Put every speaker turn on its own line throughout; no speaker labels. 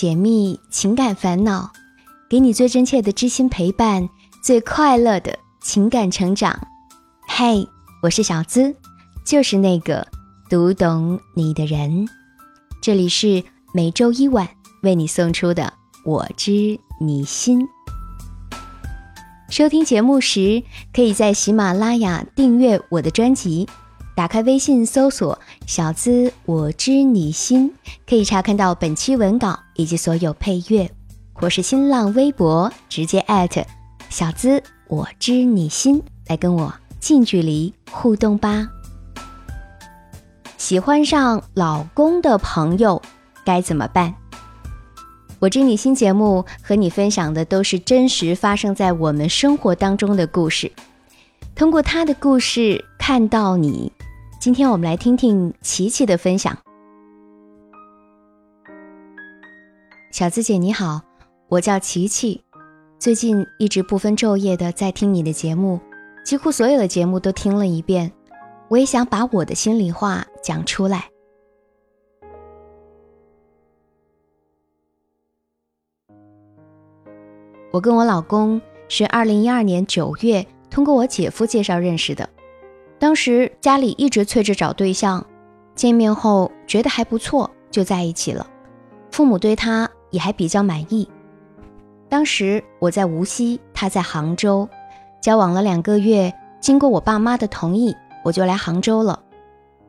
解密情感烦恼，给你最真切的知心陪伴，最快乐的情感成长。嘿，我是小资，就是那个读懂你的人。这里是每周一晚为你送出的《我知你心》。收听节目时，可以在喜马拉雅订阅我的专辑。打开微信搜索“小资我知你心”，可以查看到本期文稿以及所有配乐，或是新浪微博直接艾特“小资我知你心”来跟我近距离互动吧。喜欢上老公的朋友该怎么办？我知你心节目和你分享的都是真实发生在我们生活当中的故事，通过他的故事看到你。今天我们来听听琪琪的分享。小资姐你好，我叫琪琪，最近一直不分昼夜的在听你的节目，几乎所有的节目都听了一遍。我也想把我的心里话讲出来。我跟我老公是二零一二年九月通过我姐夫介绍认识的。当时家里一直催着找对象，见面后觉得还不错，就在一起了。父母对他也还比较满意。当时我在无锡，他在杭州，交往了两个月，经过我爸妈的同意，我就来杭州了。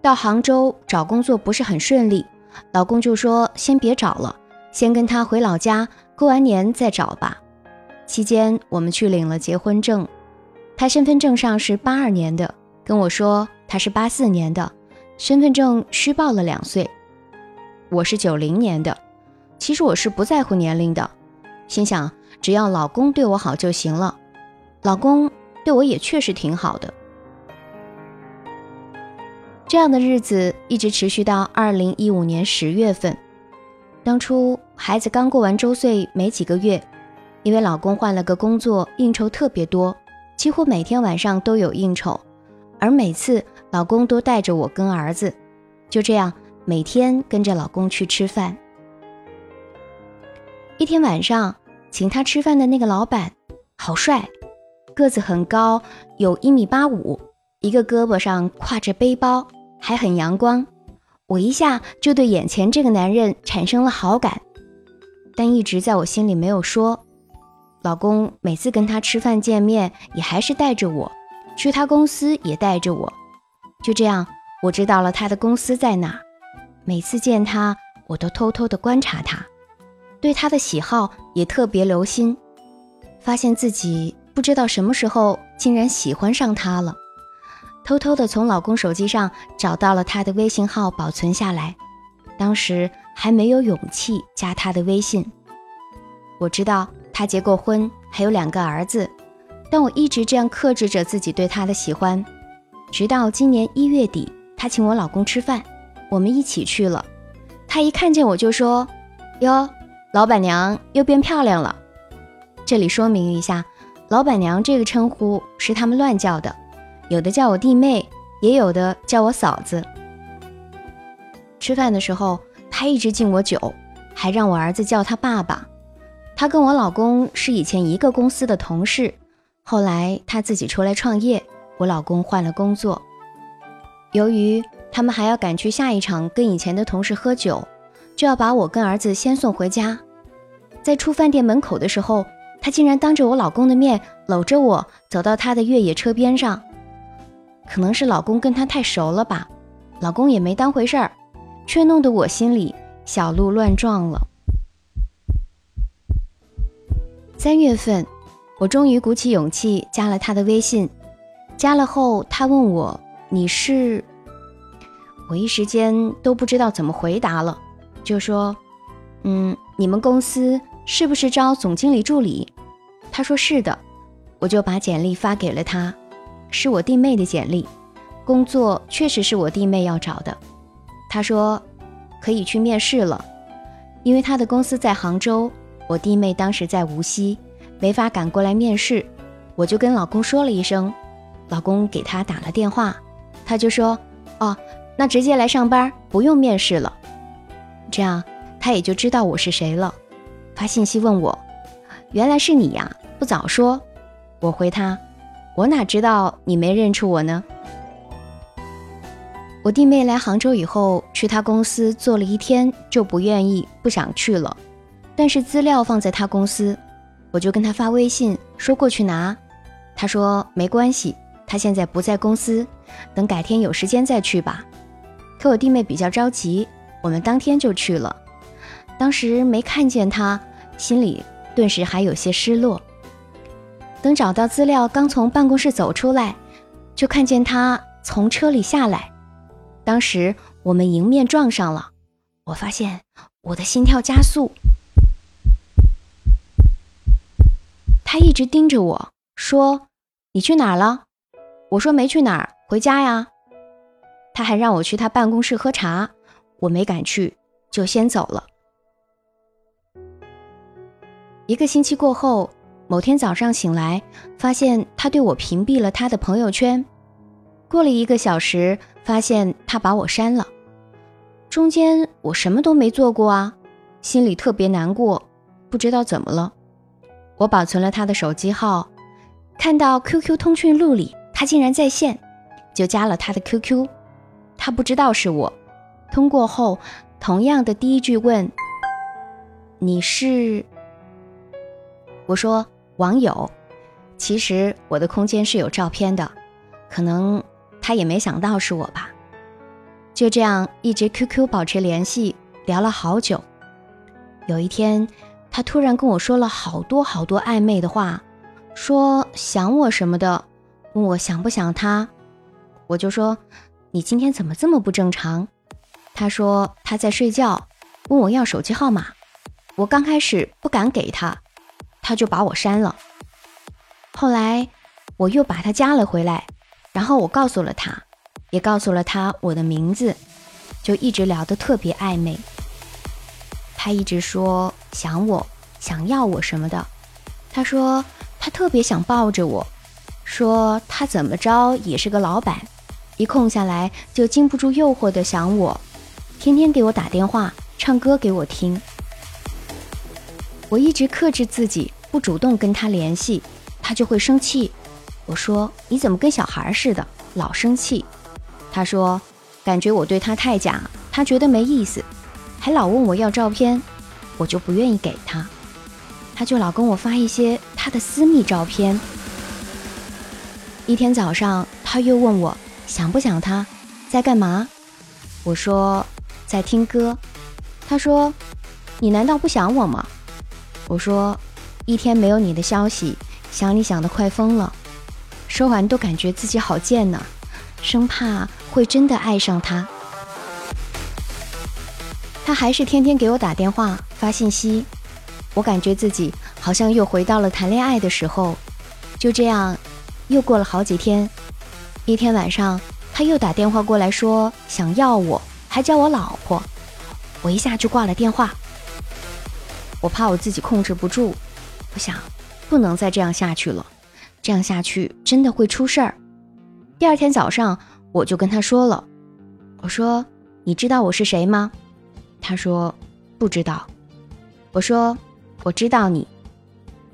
到杭州找工作不是很顺利，老公就说先别找了，先跟他回老家过完年再找吧。期间我们去领了结婚证，他身份证上是八二年的。跟我说他是八四年的，身份证虚报了两岁。我是九零年的，其实我是不在乎年龄的，心想只要老公对我好就行了。老公对我也确实挺好的。这样的日子一直持续到二零一五年十月份，当初孩子刚过完周岁没几个月，因为老公换了个工作，应酬特别多，几乎每天晚上都有应酬。而每次老公都带着我跟儿子，就这样每天跟着老公去吃饭。一天晚上，请他吃饭的那个老板好帅，个子很高，有一米八五，一个胳膊上挎着背包，还很阳光。我一下就对眼前这个男人产生了好感，但一直在我心里没有说。老公每次跟他吃饭见面，也还是带着我。去他公司也带着我，就这样我知道了他的公司在哪。每次见他，我都偷偷的观察他，对他的喜好也特别留心，发现自己不知道什么时候竟然喜欢上他了。偷偷的从老公手机上找到了他的微信号，保存下来。当时还没有勇气加他的微信。我知道他结过婚，还有两个儿子。但我一直这样克制着自己对他的喜欢，直到今年一月底，他请我老公吃饭，我们一起去了。他一看见我就说：“哟，老板娘又变漂亮了。”这里说明一下，老板娘这个称呼是他们乱叫的，有的叫我弟妹，也有的叫我嫂子。吃饭的时候，他一直敬我酒，还让我儿子叫他爸爸。他跟我老公是以前一个公司的同事。后来他自己出来创业，我老公换了工作。由于他们还要赶去下一场跟以前的同事喝酒，就要把我跟儿子先送回家。在出饭店门口的时候，他竟然当着我老公的面搂着我走到他的越野车边上。可能是老公跟他太熟了吧，老公也没当回事儿，却弄得我心里小鹿乱撞了。三月份。我终于鼓起勇气加了他的微信，加了后，他问我：“你是？”我一时间都不知道怎么回答了，就说：“嗯，你们公司是不是招总经理助理？”他说：“是的。”我就把简历发给了他，是我弟妹的简历，工作确实是我弟妹要找的。他说：“可以去面试了，因为他的公司在杭州，我弟妹当时在无锡。”没法赶过来面试，我就跟老公说了一声，老公给他打了电话，他就说：“哦，那直接来上班，不用面试了。”这样他也就知道我是谁了。发信息问我：“原来是你呀，不早说。”我回他：“我哪知道你没认出我呢？”我弟妹来杭州以后，去他公司做了一天，就不愿意，不想去了。但是资料放在他公司，我就跟他发微信说过去拿。他说没关系，他现在不在公司，等改天有时间再去吧。可我弟妹比较着急，我们当天就去了。当时没看见他，心里顿时还有些失落。等找到资料，刚从办公室走出来，就看见他从车里下来。当时我们迎面撞上了，我发现我的心跳加速。他一直盯着我说：“你去哪儿了？”我说：“没去哪儿，回家呀。”他还让我去他办公室喝茶，我没敢去，就先走了。一个星期过后，某天早上醒来，发现他对我屏蔽了他的朋友圈。过了一个小时。发现他把我删了，中间我什么都没做过啊，心里特别难过，不知道怎么了。我保存了他的手机号，看到 QQ 通讯录里他竟然在线，就加了他的 QQ。他不知道是我，通过后同样的第一句问：“你是？”我说：“网友。”其实我的空间是有照片的，可能。他也没想到是我吧，就这样一直 QQ 保持联系，聊了好久。有一天，他突然跟我说了好多好多暧昧的话，说想我什么的，问我想不想他。我就说你今天怎么这么不正常？他说他在睡觉，问我要手机号码。我刚开始不敢给他，他就把我删了。后来我又把他加了回来。然后我告诉了他，也告诉了他我的名字，就一直聊得特别暧昧。他一直说想我、想要我什么的。他说他特别想抱着我，说他怎么着也是个老板，一空下来就经不住诱惑的想我，天天给我打电话、唱歌给我听。我一直克制自己，不主动跟他联系，他就会生气。我说你怎么跟小孩似的，老生气。他说感觉我对他太假，他觉得没意思，还老问我要照片，我就不愿意给他。他就老跟我发一些他的私密照片。一天早上他又问我想不想他，在干嘛？我说在听歌。他说你难道不想我吗？我说一天没有你的消息，想你想的快疯了。说完都感觉自己好贱呢，生怕会真的爱上他。他还是天天给我打电话发信息，我感觉自己好像又回到了谈恋爱的时候。就这样，又过了好几天。一天晚上，他又打电话过来说想要我，还叫我老婆。我一下就挂了电话。我怕我自己控制不住，我想不能再这样下去了。这样下去真的会出事儿。第二天早上，我就跟他说了：“我说，你知道我是谁吗？”他说：“不知道。”我说：“我知道你。”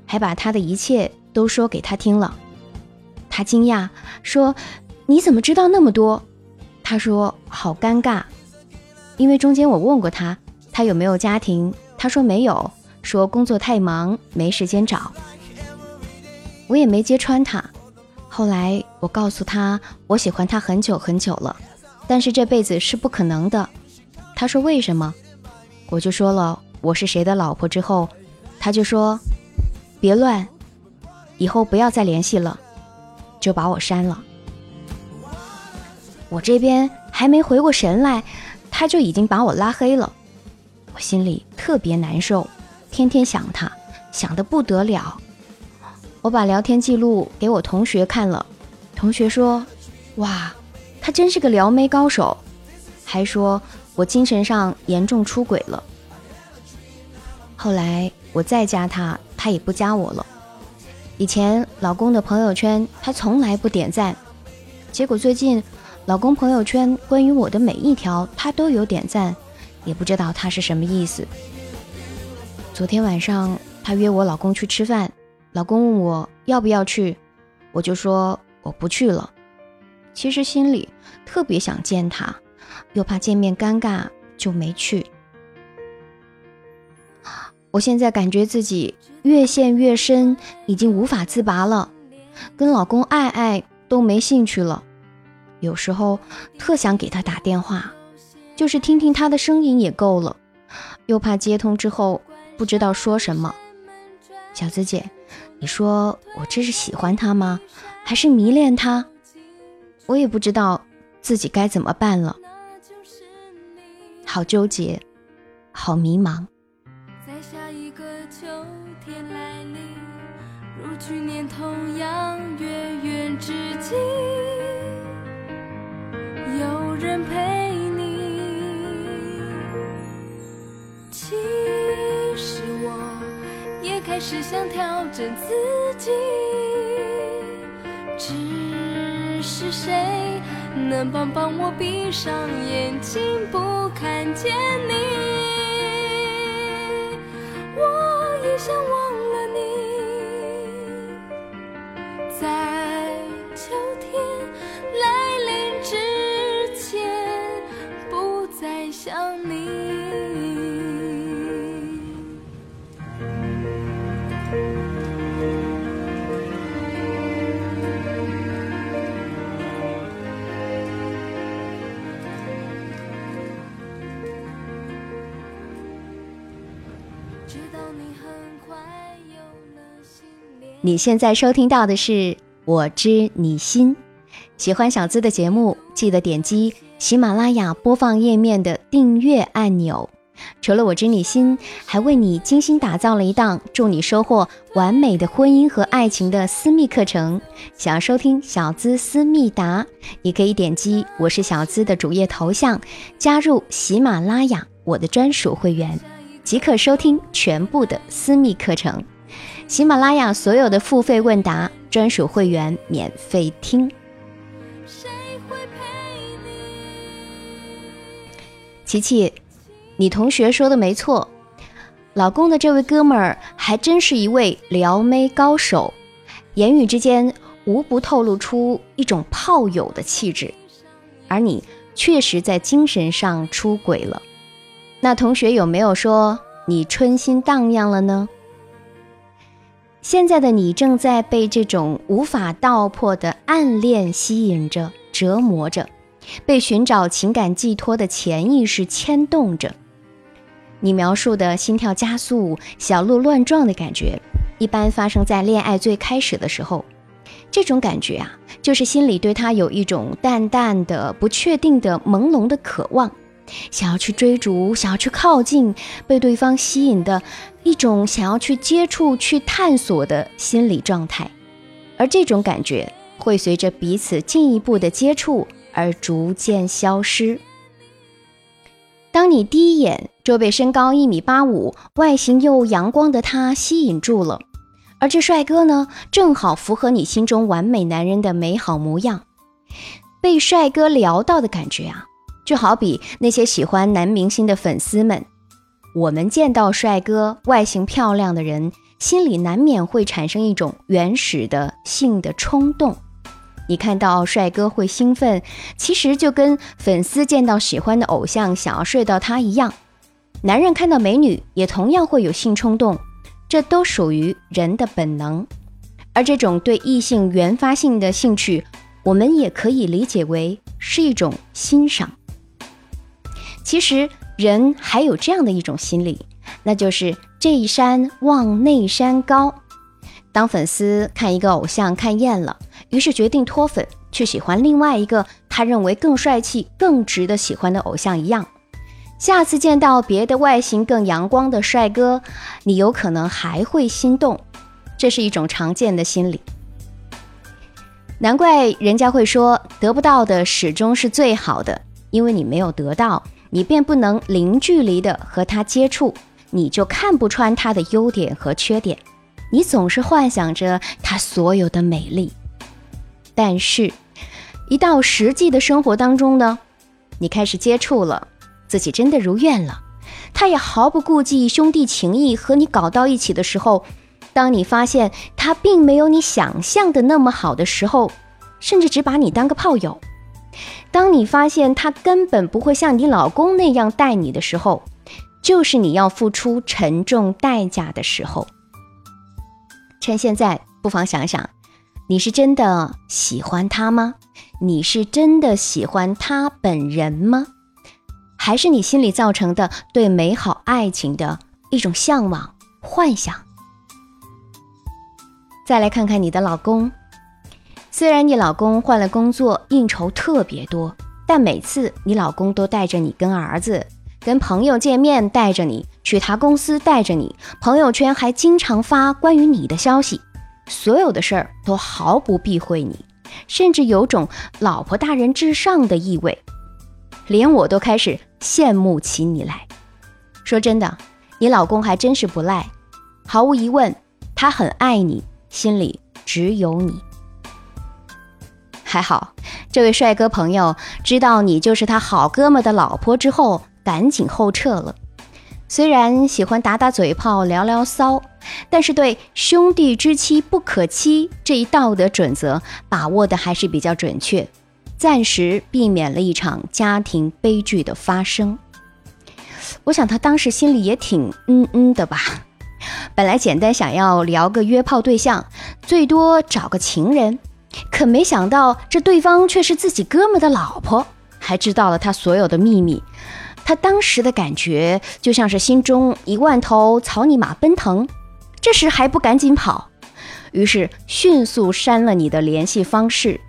还把他的一切都说给他听了。他惊讶说：“你怎么知道那么多？”他说：“好尴尬，因为中间我问过他，他有没有家庭，他说没有，说工作太忙，没时间找。”我也没揭穿他。后来我告诉他，我喜欢他很久很久了，但是这辈子是不可能的。他说为什么？我就说了我是谁的老婆之后，他就说别乱，以后不要再联系了，就把我删了。我这边还没回过神来，他就已经把我拉黑了。我心里特别难受，天天想他，想得不得了。我把聊天记录给我同学看了，同学说：“哇，他真是个撩妹高手。”还说我精神上严重出轨了。后来我再加他，他也不加我了。以前老公的朋友圈他从来不点赞，结果最近老公朋友圈关于我的每一条他都有点赞，也不知道他是什么意思。昨天晚上他约我老公去吃饭，老公问我要不要去，我就说我不去了。其实心里特别想见他，又怕见面尴尬，就没去。我现在感觉自己越陷越深，已经无法自拔了，跟老公爱爱都没兴趣了。有时候特想给他打电话，就是听听他的声音也够了，又怕接通之后不知道说什么。小资姐，你说我这是喜欢他吗？还是迷恋他？我也不知道自己该怎么办了，好纠结，好迷茫。只想调整自己。只是谁能帮帮我，闭上眼睛不看见你？你现在收听到的是《我知你心》，喜欢小资的节目，记得点击喜马拉雅播放页面的订阅按钮。除了《我知你心》，还为你精心打造了一档祝你收获完美的婚姻和爱情的私密课程。想要收听小资私密达，你可以点击我是小资的主页头像，加入喜马拉雅我的专属会员，即可收听全部的私密课程。喜马拉雅所有的付费问答专属会员免费听。琪琪，你同学说的没错，老公的这位哥们儿还真是一位撩妹高手，言语之间无不透露出一种炮友的气质，而你确实在精神上出轨了。那同学有没有说你春心荡漾了呢？现在的你正在被这种无法道破的暗恋吸引着、折磨着，被寻找情感寄托的潜意识牵动着。你描述的心跳加速、小鹿乱撞的感觉，一般发生在恋爱最开始的时候。这种感觉啊，就是心里对他有一种淡淡的、不确定的、朦胧的渴望。想要去追逐，想要去靠近，被对方吸引的一种想要去接触、去探索的心理状态，而这种感觉会随着彼此进一步的接触而逐渐消失。当你第一眼就被身高一米八五、外形又阳光的他吸引住了，而这帅哥呢，正好符合你心中完美男人的美好模样，被帅哥撩到的感觉啊！就好比那些喜欢男明星的粉丝们，我们见到帅哥、外形漂亮的人，心里难免会产生一种原始的性的冲动。你看到帅哥会兴奋，其实就跟粉丝见到喜欢的偶像想要睡到他一样。男人看到美女也同样会有性冲动，这都属于人的本能。而这种对异性原发性的兴趣，我们也可以理解为是一种欣赏。其实人还有这样的一种心理，那就是这一山望那山高。当粉丝看一个偶像看厌了，于是决定脱粉，去喜欢另外一个他认为更帅气、更值得喜欢的偶像一样。下次见到别的外形更阳光的帅哥，你有可能还会心动。这是一种常见的心理。难怪人家会说，得不到的始终是最好的，因为你没有得到。你便不能零距离的和他接触，你就看不穿他的优点和缺点，你总是幻想着他所有的美丽。但是，一到实际的生活当中呢，你开始接触了，自己真的如愿了，他也毫不顾忌兄弟情谊和你搞到一起的时候，当你发现他并没有你想象的那么好的时候，甚至只把你当个炮友，当你发现他根本不会像你老公那样待你的时候，就是你要付出沉重代价的时候。趁现在，不妨想想，你是真的喜欢他吗？你是真的喜欢他本人吗？还是你心里造成的对美好爱情的一种向往、幻想？再来看看你的老公，虽然你老公换了工作，应酬特别多，但每次你老公都带着你跟儿子、跟朋友见面，带着你去他公司，带着你，朋友圈还经常发关于你的消息，所有的事儿都毫不避讳你。甚至有种老婆大人至上的意味，连我都开始羡慕起你来。说真的，你老公还真是不赖，毫无疑问，他很爱你，心里只有你。还好，这位帅哥朋友知道你就是他好哥们的老婆之后，赶紧后撤了。虽然喜欢打打嘴炮、聊聊骚。但是对“兄弟之妻不可欺”这一道德准则把握的还是比较准确，暂时避免了一场家庭悲剧的发生。我想他当时心里也挺嗯嗯的吧。本来简单想要聊个约炮对象，最多找个情人，可没想到这对方却是自己哥们的老婆，还知道了他所有的秘密。他当时的感觉就像是心中一万头草泥马奔腾。这时还不赶紧跑，于是迅速删了你的联系方式，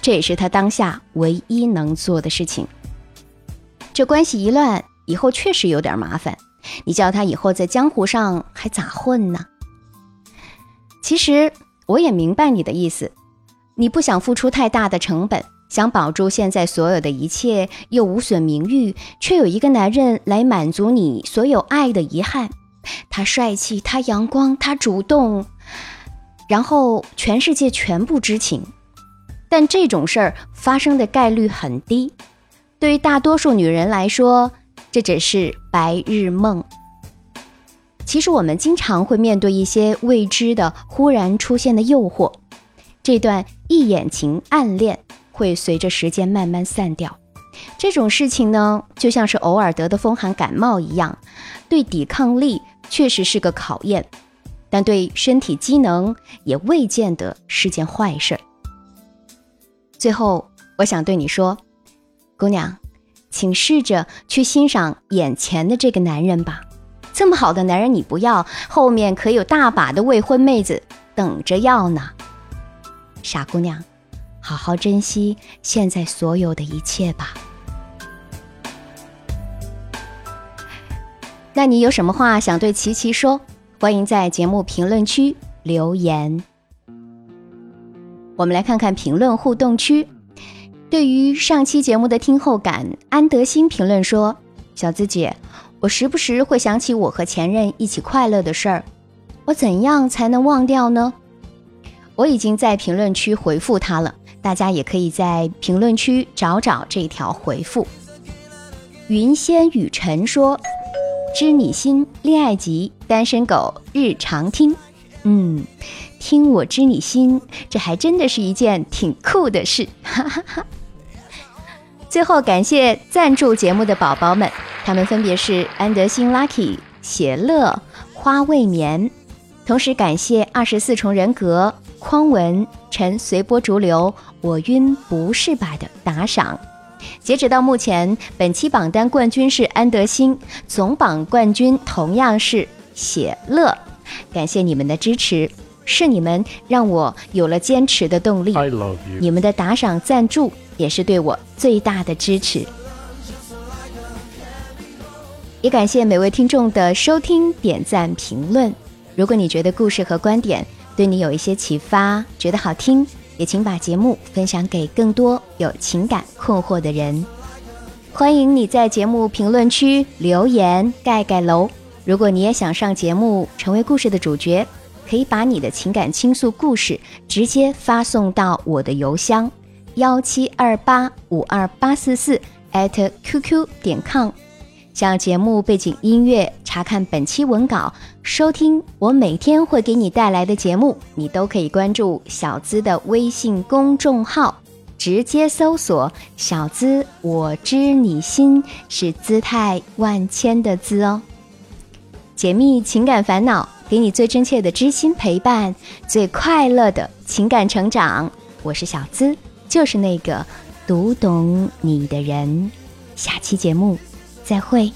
这也是他当下唯一能做的事情。这关系一乱，以后确实有点麻烦。你叫他以后在江湖上还咋混呢？其实我也明白你的意思，你不想付出太大的成本，想保住现在所有的一切，又无损名誉，却有一个男人来满足你所有爱的遗憾。他帅气，他阳光，他主动，然后全世界全部知情。但这种事儿发生的概率很低，对于大多数女人来说，这只是白日梦。其实我们经常会面对一些未知的、忽然出现的诱惑，这段一眼情暗恋会随着时间慢慢散掉。这种事情呢，就像是偶尔得的风寒感冒一样，对抵抗力。确实是个考验，但对身体机能也未见得是件坏事。最后，我想对你说，姑娘，请试着去欣赏眼前的这个男人吧。这么好的男人你不要，后面可有大把的未婚妹子等着要呢。傻姑娘，好好珍惜现在所有的一切吧。那你有什么话想对琪琪说？欢迎在节目评论区留言。我们来看看评论互动区。对于上期节目的听后感，安德新评论说：“小资姐，我时不时会想起我和前任一起快乐的事儿，我怎样才能忘掉呢？”我已经在评论区回复他了，大家也可以在评论区找找这条回复。云仙雨晨说。知你心恋爱集，单身狗日常听，嗯，听我知你心，这还真的是一件挺酷的事，哈哈哈。最后感谢赞助节目的宝宝们，他们分别是安德新、Lucky、写乐、花未眠，同时感谢二十四重人格、匡文、陈随波逐流、我晕不是吧的打赏。截止到目前，本期榜单冠军是安德星，总榜冠军同样是写乐。感谢你们的支持，是你们让我有了坚持的动力。你们的打赏赞助也是对我最大的支持。也感谢每位听众的收听、点赞、评论。如果你觉得故事和观点对你有一些启发，觉得好听。也请把节目分享给更多有情感困惑的人。欢迎你在节目评论区留言盖盖楼。如果你也想上节目成为故事的主角，可以把你的情感倾诉故事直接发送到我的邮箱幺七二八五二八四四艾特 qq 点 com。想要节目背景音乐、查看本期文稿、收听我每天会给你带来的节目，你都可以关注小资的微信公众号，直接搜索“小资我知你心”，是姿态万千的“资”哦。解密情感烦恼，给你最真切的知心陪伴，最快乐的情感成长。我是小资，就是那个读懂你的人。下期节目。再会。